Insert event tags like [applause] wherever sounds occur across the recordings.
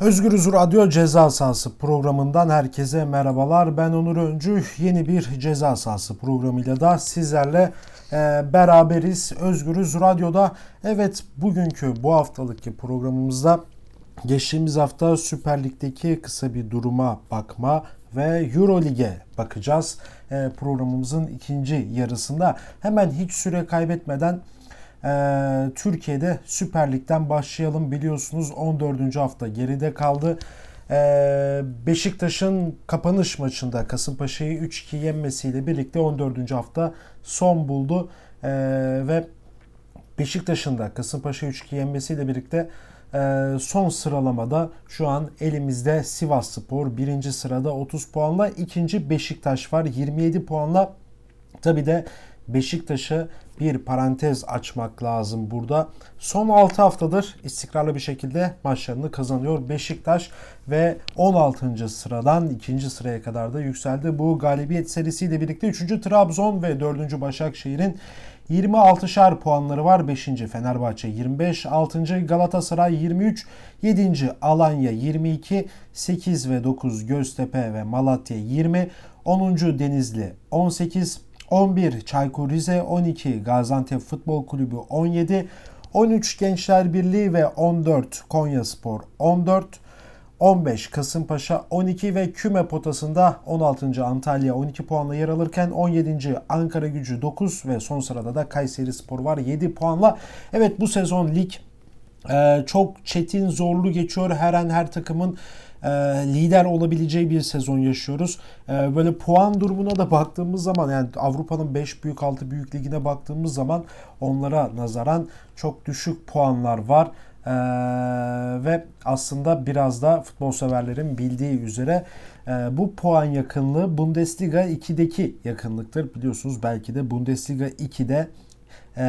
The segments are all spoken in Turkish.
Özgürüz Radyo Ceza Sahası programından herkese merhabalar. Ben Onur Öncü. Yeni bir ceza sahası programıyla da sizlerle e, beraberiz. Özgürüz Radyo'da. Evet bugünkü bu haftalık programımızda geçtiğimiz hafta Süper Lig'deki kısa bir duruma bakma ve Euro Lig'e bakacağız. E, programımızın ikinci yarısında hemen hiç süre kaybetmeden ee, Türkiye'de Süper Lig'den başlayalım. Biliyorsunuz 14. hafta geride kaldı. Ee, Beşiktaş'ın kapanış maçında Kasımpaşa'yı 3-2 yenmesiyle birlikte 14. hafta son buldu. Ee, ve Beşiktaş'ın da Kasımpaşa 3-2 yenmesiyle birlikte e, son sıralamada şu an elimizde Sivas Spor birinci sırada 30 puanla ikinci Beşiktaş var 27 puanla tabi de Beşiktaş'ı bir parantez açmak lazım burada. Son 6 haftadır istikrarlı bir şekilde maçlarını kazanıyor Beşiktaş ve 16. sıradan 2. sıraya kadar da yükseldi. Bu galibiyet serisiyle birlikte 3. Trabzon ve 4. Başakşehir'in 26'şar puanları var. 5. Fenerbahçe 25, 6. Galatasaray 23, 7. Alanya 22, 8 ve 9 Göztepe ve Malatya 20, 10. Denizli 18, 11 Çaykur Rize, 12 Gaziantep Futbol Kulübü 17, 13 Gençler Birliği ve 14 Konya Spor 14, 15 Kasımpaşa 12 ve küme potasında 16. Antalya 12 puanla yer alırken 17. Ankara Gücü 9 ve son sırada da Kayseri Spor var 7 puanla. Evet bu sezon lig e, çok çetin zorlu geçiyor. Her an her takımın e, lider olabileceği bir sezon yaşıyoruz. E, böyle puan durumuna da baktığımız zaman yani Avrupa'nın 5 büyük 6 büyük ligine baktığımız zaman onlara nazaran çok düşük puanlar var. Ee, ve aslında biraz da futbol severlerin bildiği üzere e, bu puan yakınlığı Bundesliga 2'deki yakınlıktır. Biliyorsunuz belki de Bundesliga 2'de e,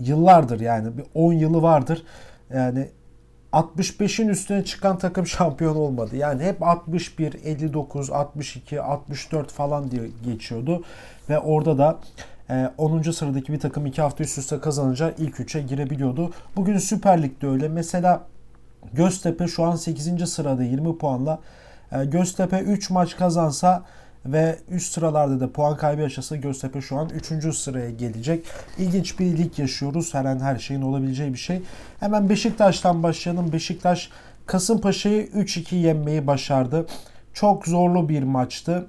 yıllardır yani bir 10 yılı vardır. Yani 65'in üstüne çıkan takım [laughs] şampiyon olmadı. Yani hep 61, 59, 62, 64 falan diye geçiyordu. Ve orada da 10. E, sıradaki bir takım 2 hafta üst üste kazanınca ilk 3'e girebiliyordu. Bugün Süper Lig'de öyle. Mesela Göztepe şu an 8. sırada 20 puanla. E, Göztepe 3 maç kazansa ve üst sıralarda da puan kaybı yaşasa Göztepe şu an 3. sıraya gelecek. İlginç bir lig yaşıyoruz. Her an her şeyin olabileceği bir şey. Hemen Beşiktaş'tan başlayalım. Beşiktaş Kasımpaşa'yı 3-2 yenmeyi başardı. Çok zorlu bir maçtı.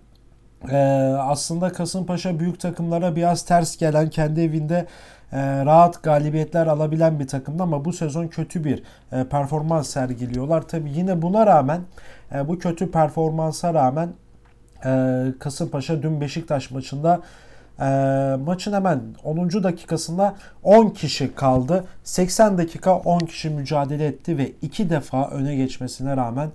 Ee, aslında Kasımpaşa büyük takımlara biraz ters gelen kendi evinde e, rahat galibiyetler alabilen bir takımdı ama bu sezon kötü bir e, performans sergiliyorlar. Tabi yine buna rağmen e, bu kötü performansa rağmen e, Kasımpaşa dün Beşiktaş maçında e, maçın hemen 10. dakikasında 10 kişi kaldı. 80 dakika 10 kişi mücadele etti ve 2 defa öne geçmesine rağmen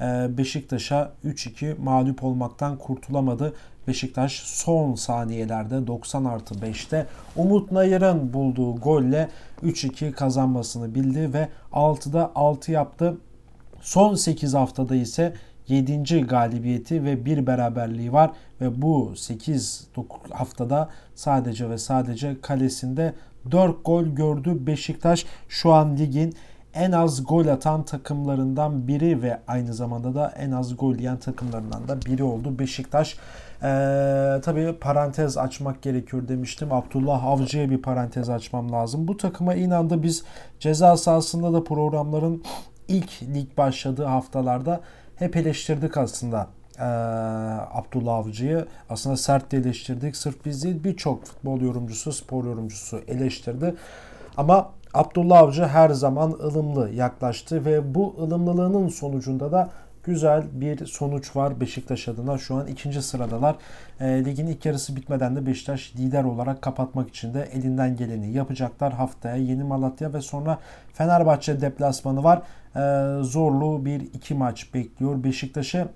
e, Beşiktaş'a 3-2 mağlup olmaktan kurtulamadı. Beşiktaş son saniyelerde 90 artı 5'te Umut Nayır'ın bulduğu golle 3-2 kazanmasını bildi ve 6'da 6 yaptı. Son 8 haftada ise 7. galibiyeti ve bir beraberliği var ve bu 8 haftada sadece ve sadece kalesinde 4 gol gördü Beşiktaş. Şu an ligin en az gol atan takımlarından biri ve aynı zamanda da en az gol yiyen takımlarından da biri oldu Beşiktaş. Ee, tabii parantez açmak gerekiyor demiştim. Abdullah Avcı'ya bir parantez açmam lazım. Bu takıma inandı. Biz ceza sahasında da programların ilk lig başladığı haftalarda hep eleştirdik aslında ee, Abdullah Avcı'yı. Aslında sert de eleştirdik. Sırf biz değil birçok futbol yorumcusu, spor yorumcusu eleştirdi. Ama Abdullah Avcı her zaman ılımlı yaklaştı ve bu ılımlılığının sonucunda da güzel bir sonuç var Beşiktaş adına. Şu an ikinci sıradalar. E, ligin ilk yarısı bitmeden de Beşiktaş lider olarak kapatmak için de elinden geleni yapacaklar. Haftaya Yeni Malatya ve sonra Fenerbahçe deplasmanı var. E, zorlu bir iki maç bekliyor Beşiktaş'ı.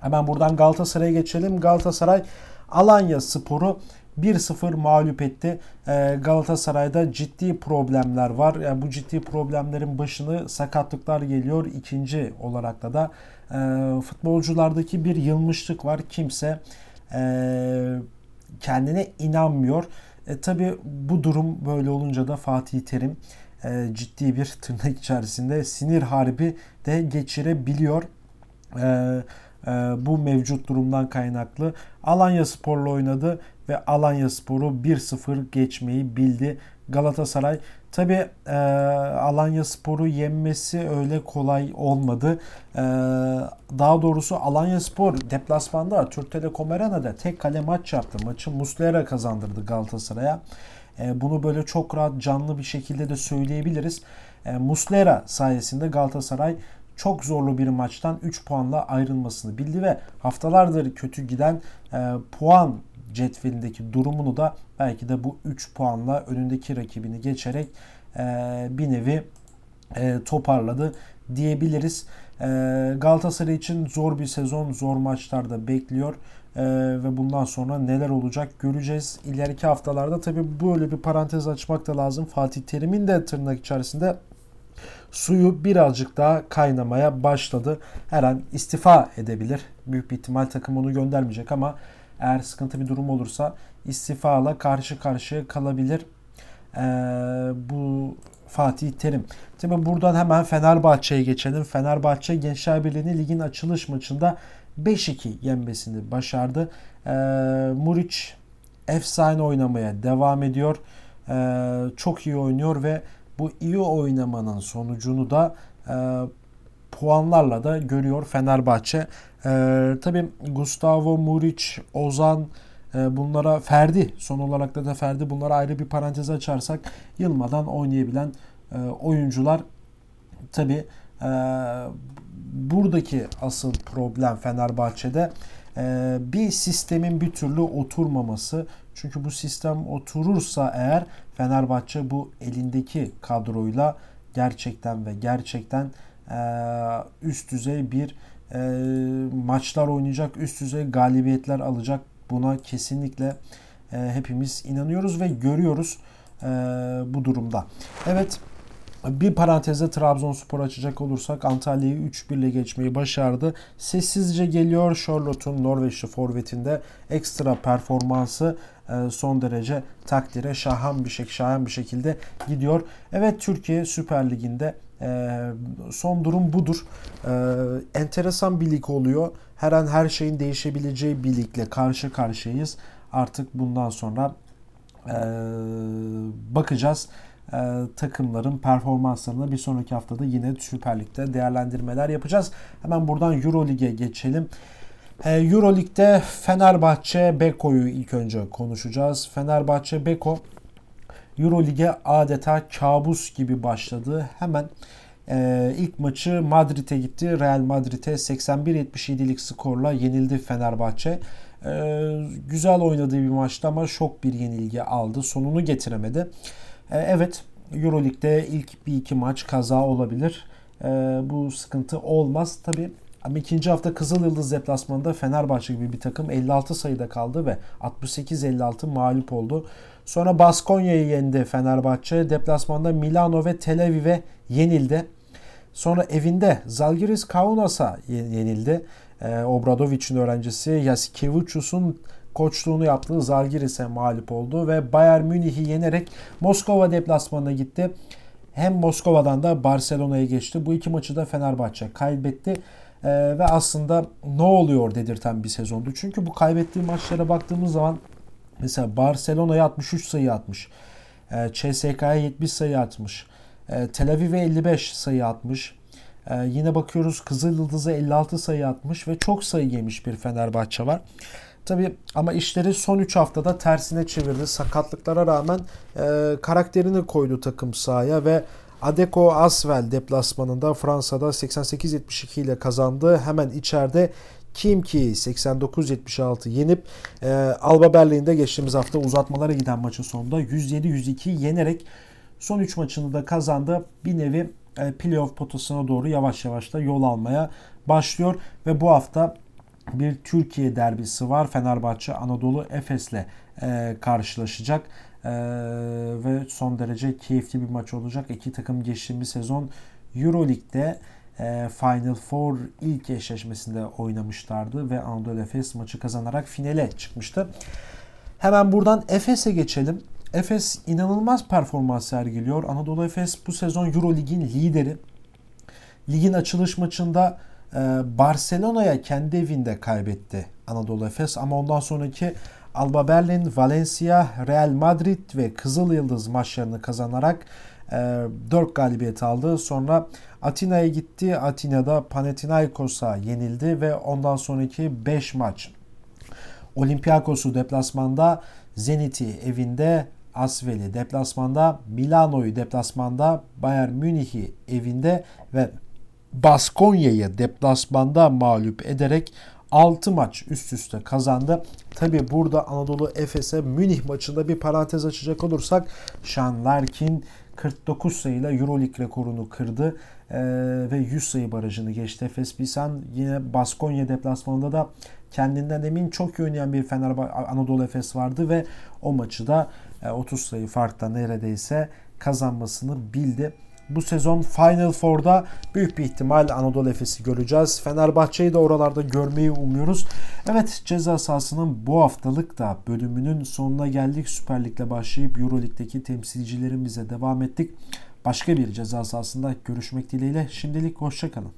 Hemen buradan Galatasaray'a geçelim. Galatasaray Alanya Sporu 1-0 mağlup etti. Ee, Galatasaray'da ciddi problemler var. Yani bu ciddi problemlerin başını sakatlıklar geliyor. İkinci olarak da da e, futbolculardaki bir yılmışlık var. Kimse e, kendine inanmıyor. E, Tabi bu durum böyle olunca da Fatih Terim e, ciddi bir tırnak içerisinde sinir harbi de geçirebiliyor. E, e, bu mevcut durumdan kaynaklı. Alanya Spor'la oynadı ve Alanya Spor'u 1-0 geçmeyi bildi. Galatasaray tabi e, Alanya Spor'u yenmesi öyle kolay olmadı. E, daha doğrusu Alanya Spor deplasmanda Türk Telekom Arena'da tek kale maç yaptı. Maçı Muslera kazandırdı Galatasaray'a. E, bunu böyle çok rahat canlı bir şekilde de söyleyebiliriz. E, Muslera sayesinde Galatasaray çok zorlu bir maçtan 3 puanla ayrılmasını bildi ve haftalardır kötü giden e, puan cetvelindeki durumunu da belki de bu 3 puanla önündeki rakibini geçerek bir nevi toparladı diyebiliriz. Galatasaray için zor bir sezon, zor maçlar da bekliyor. Ee, ve bundan sonra neler olacak göreceğiz. İleriki haftalarda tabi böyle bir parantez açmak da lazım. Fatih Terim'in de tırnak içerisinde suyu birazcık daha kaynamaya başladı. Her an istifa edebilir. Büyük bir ihtimal takım onu göndermeyecek ama eğer sıkıntı bir durum olursa istifala karşı karşıya kalabilir. Ee, bu Fatih Terim. Tabi buradan hemen Fenerbahçe'ye geçelim. Fenerbahçe Gençler Birliği'nin ligin açılış maçında 5-2 yenmesini başardı. Ee, Muriç efsane oynamaya devam ediyor. Ee, çok iyi oynuyor ve bu iyi oynamanın sonucunu da e, puanlarla da görüyor Fenerbahçe. E, Tabi Gustavo Muriç, Ozan e, bunlara Ferdi son olarak da, da Ferdi bunlara ayrı bir parantez açarsak yılmadan oynayabilen e, oyuncular tabi e, buradaki asıl problem Fenerbahçe'de e, bir sistemin bir türlü oturmaması. Çünkü bu sistem oturursa eğer Fenerbahçe bu elindeki kadroyla gerçekten ve gerçekten e, üst düzey bir e, maçlar oynayacak, üst düzey galibiyetler alacak. Buna kesinlikle e, hepimiz inanıyoruz ve görüyoruz e, bu durumda. Evet bir parantezde Trabzonspor açacak olursak Antalya'yı 3-1 ile geçmeyi başardı. Sessizce geliyor Charlotte'un Norveçli forvetinde ekstra performansı e, son derece takdire şahan bir şek şahan bir şekilde gidiyor. Evet Türkiye Süper Ligi'nde e, son durum budur. E, enteresan bir lig oluyor. Her an her şeyin değişebileceği bir ligle karşı karşıyayız. Artık bundan sonra bakacağız takımların performanslarına bir sonraki haftada yine Süper Lig'de değerlendirmeler yapacağız. Hemen buradan Euro Lig'e geçelim. Ee, Euroleague'de Fenerbahçe Beko'yu ilk önce konuşacağız. Fenerbahçe Beko Euroleague'e adeta kabus gibi başladı. Hemen e, ilk maçı Madrid'e gitti. Real Madrid'e 81-77'lik skorla yenildi Fenerbahçe. E, güzel oynadığı bir maçtı ama şok bir yenilgi aldı. Sonunu getiremedi. E, evet Euroleague'de ilk bir iki maç kaza olabilir. E, bu sıkıntı olmaz. Tabi ama ikinci hafta Kızıl Yıldız deplasmanında Fenerbahçe gibi bir takım 56 sayıda kaldı ve 68-56 mağlup oldu. Sonra Baskonya'yı yendi Fenerbahçe. Deplasmanda Milano ve Tel Aviv'e yenildi. Sonra evinde Zalgiris Kaunas'a yenildi. Ee, Obradovic'in öğrencisi Yasikevicius'un koçluğunu yaptığı Zalgiris'e mağlup oldu ve Bayern Münih'i yenerek Moskova deplasmanına gitti. Hem Moskova'dan da Barcelona'ya geçti. Bu iki maçı da Fenerbahçe kaybetti. Ee, ve aslında ne oluyor dedirten bir sezondu. Çünkü bu kaybettiği maçlara baktığımız zaman mesela Barcelona'ya 63 sayı atmış. Ee, CSK'ya 70 sayı atmış. Ee, Tel Aviv'e 55 sayı atmış. Ee, yine bakıyoruz Kızıl Yıldız'a 56 sayı atmış ve çok sayı yemiş bir Fenerbahçe var. Tabi ama işleri son 3 haftada tersine çevirdi. Sakatlıklara rağmen e, karakterini koydu takım sahaya ve Adeko Asvel deplasmanında Fransa'da 88-72 ile kazandı. Hemen içeride Kimki 89-76 yenip e, Alba Berlin'de geçtiğimiz hafta uzatmalara giden maçın sonunda 107-102 yenerek son 3 maçını da kazandı. Bir nevi e, playoff potasına doğru yavaş yavaş da yol almaya başlıyor ve bu hafta bir Türkiye derbisi var. Fenerbahçe Anadolu Efes'le e, karşılaşacak. Ee, ve son derece keyifli bir maç olacak. İki takım geçtiğimiz sezon Euroleague'de e, Final Four ilk eşleşmesinde oynamışlardı ve Anadolu Efes maçı kazanarak finale çıkmıştı. Hemen buradan Efes'e geçelim. Efes inanılmaz performans sergiliyor. Anadolu Efes bu sezon Euro Lig'in lideri. Ligin açılış maçında e, Barcelona'ya kendi evinde kaybetti Anadolu Efes ama ondan sonraki Alba Berlin, Valencia, Real Madrid ve Kızıl Yıldız maçlarını kazanarak 4 e, galibiyet aldı. Sonra Atina'ya gitti. Atina'da Panathinaikos'a yenildi ve ondan sonraki 5 maç Olympiakos'u deplasmanda, Zenit'i evinde, Asvel'i deplasmanda, Milano'yu deplasmanda, Bayern Münih'i evinde ve Baskonya'yı deplasmanda mağlup ederek 6 maç üst üste kazandı. Tabi burada Anadolu Efes'e Münih maçında bir parantez açacak olursak Sean Larkin 49 sayıyla Euroleague rekorunu kırdı ee, ve 100 sayı barajını geçti. Efes Pilsen yine Baskonya deplasmanında da kendinden emin çok iyi oynayan bir Fenerbahçe Anadolu Efes vardı ve o maçı da 30 e, sayı farkla neredeyse kazanmasını bildi. Bu sezon Final Four'da büyük bir ihtimal Anadolu Efes'i göreceğiz. Fenerbahçe'yi de oralarda görmeyi umuyoruz. Evet ceza sahasının bu haftalık da bölümünün sonuna geldik. Süper Lig'le başlayıp Euroleague'deki temsilcilerimize devam ettik. Başka bir ceza sahasında görüşmek dileğiyle. Şimdilik hoşçakalın.